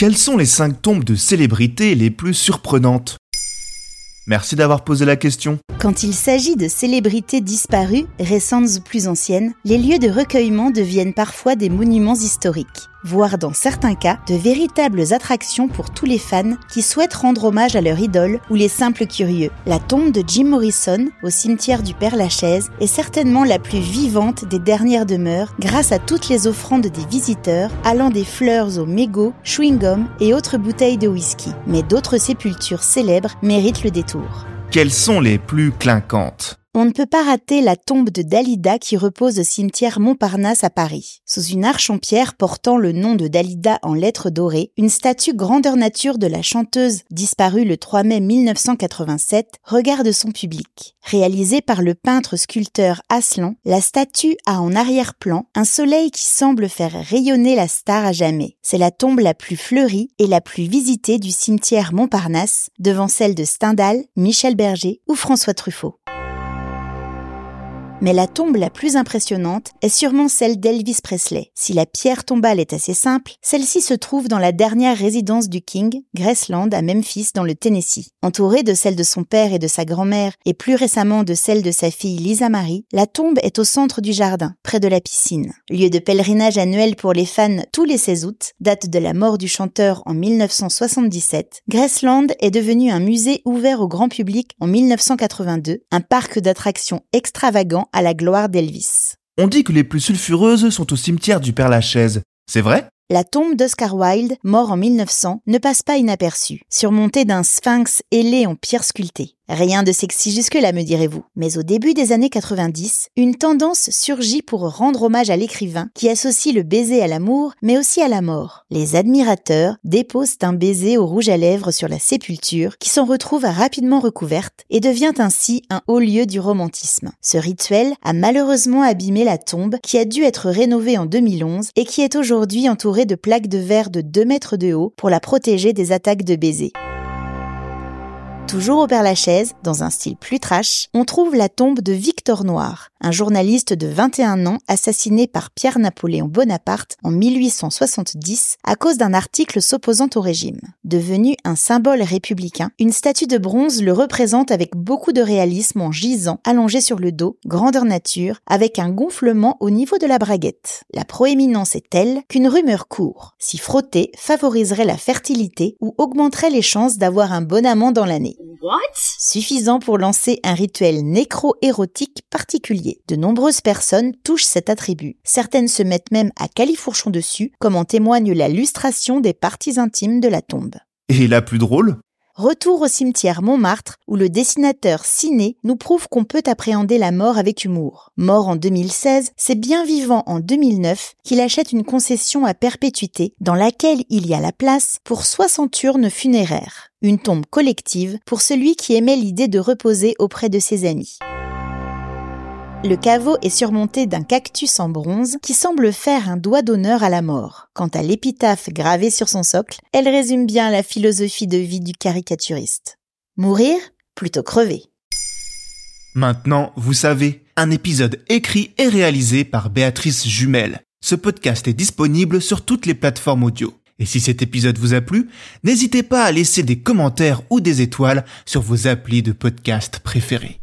Quelles sont les 5 tombes de célébrités les plus surprenantes? Merci d'avoir posé la question. Quand il s'agit de célébrités disparues, récentes ou plus anciennes, les lieux de recueillement deviennent parfois des monuments historiques, voire dans certains cas de véritables attractions pour tous les fans qui souhaitent rendre hommage à leur idole ou les simples curieux. La tombe de Jim Morrison au cimetière du Père-Lachaise est certainement la plus vivante des dernières demeures grâce à toutes les offrandes des visiteurs allant des fleurs aux mégots, chewing-gum et autres bouteilles de whisky. Mais d'autres sépultures célèbres méritent le détour. Quelles sont les plus clinquantes? On ne peut pas rater la tombe de Dalida qui repose au cimetière Montparnasse à Paris. Sous une arche en pierre portant le nom de Dalida en lettres dorées, une statue grandeur nature de la chanteuse disparue le 3 mai 1987 regarde son public. Réalisée par le peintre sculpteur Aslan, la statue a en arrière-plan un soleil qui semble faire rayonner la star à jamais. C'est la tombe la plus fleurie et la plus visitée du cimetière Montparnasse, devant celle de Stendhal, Michel Berger ou François Truffaut. Mais la tombe la plus impressionnante est sûrement celle d'Elvis Presley. Si la pierre tombale est assez simple, celle-ci se trouve dans la dernière résidence du King, Graceland, à Memphis, dans le Tennessee. Entourée de celle de son père et de sa grand-mère, et plus récemment de celle de sa fille Lisa Marie, la tombe est au centre du jardin, près de la piscine. Lieu de pèlerinage annuel pour les fans tous les 16 août, date de la mort du chanteur en 1977, Graceland est devenu un musée ouvert au grand public en 1982, un parc d'attractions extravagant à la gloire d'Elvis. On dit que les plus sulfureuses sont au cimetière du Père-Lachaise. C'est vrai? La tombe d'Oscar Wilde, mort en 1900, ne passe pas inaperçue, surmontée d'un sphinx ailé en pierre sculptée. Rien de sexy jusque-là, me direz-vous. Mais au début des années 90, une tendance surgit pour rendre hommage à l'écrivain qui associe le baiser à l'amour, mais aussi à la mort. Les admirateurs déposent un baiser au rouge à lèvres sur la sépulture qui s'en retrouve rapidement recouverte et devient ainsi un haut lieu du romantisme. Ce rituel a malheureusement abîmé la tombe qui a dû être rénovée en 2011 et qui est aujourd'hui entourée de plaques de verre de 2 mètres de haut pour la protéger des attaques de baisers. Toujours au Père-Lachaise, dans un style plus trash, on trouve la tombe de Victor Noir, un journaliste de 21 ans assassiné par Pierre-Napoléon Bonaparte en 1870 à cause d'un article s'opposant au régime. Devenu un symbole républicain, une statue de bronze le représente avec beaucoup de réalisme en gisant, allongé sur le dos, grandeur nature, avec un gonflement au niveau de la braguette. La proéminence est telle qu'une rumeur court. S'y frotter favoriserait la fertilité ou augmenterait les chances d'avoir un bon amant dans l'année. What? Suffisant pour lancer un rituel nécro-érotique particulier. De nombreuses personnes touchent cet attribut. Certaines se mettent même à califourchon dessus, comme en témoigne la lustration des parties intimes de la tombe. Et la plus drôle? Retour au cimetière Montmartre, où le dessinateur Ciné nous prouve qu'on peut appréhender la mort avec humour. Mort en 2016, c'est bien vivant en 2009 qu'il achète une concession à perpétuité dans laquelle il y a la place pour 60 urnes funéraires. Une tombe collective pour celui qui aimait l'idée de reposer auprès de ses amis. Le caveau est surmonté d'un cactus en bronze qui semble faire un doigt d'honneur à la mort. Quant à l'épitaphe gravée sur son socle, elle résume bien la philosophie de vie du caricaturiste. Mourir plutôt crever. Maintenant, vous savez, un épisode écrit et réalisé par Béatrice Jumel. Ce podcast est disponible sur toutes les plateformes audio. Et si cet épisode vous a plu, n'hésitez pas à laisser des commentaires ou des étoiles sur vos applis de podcast préférés.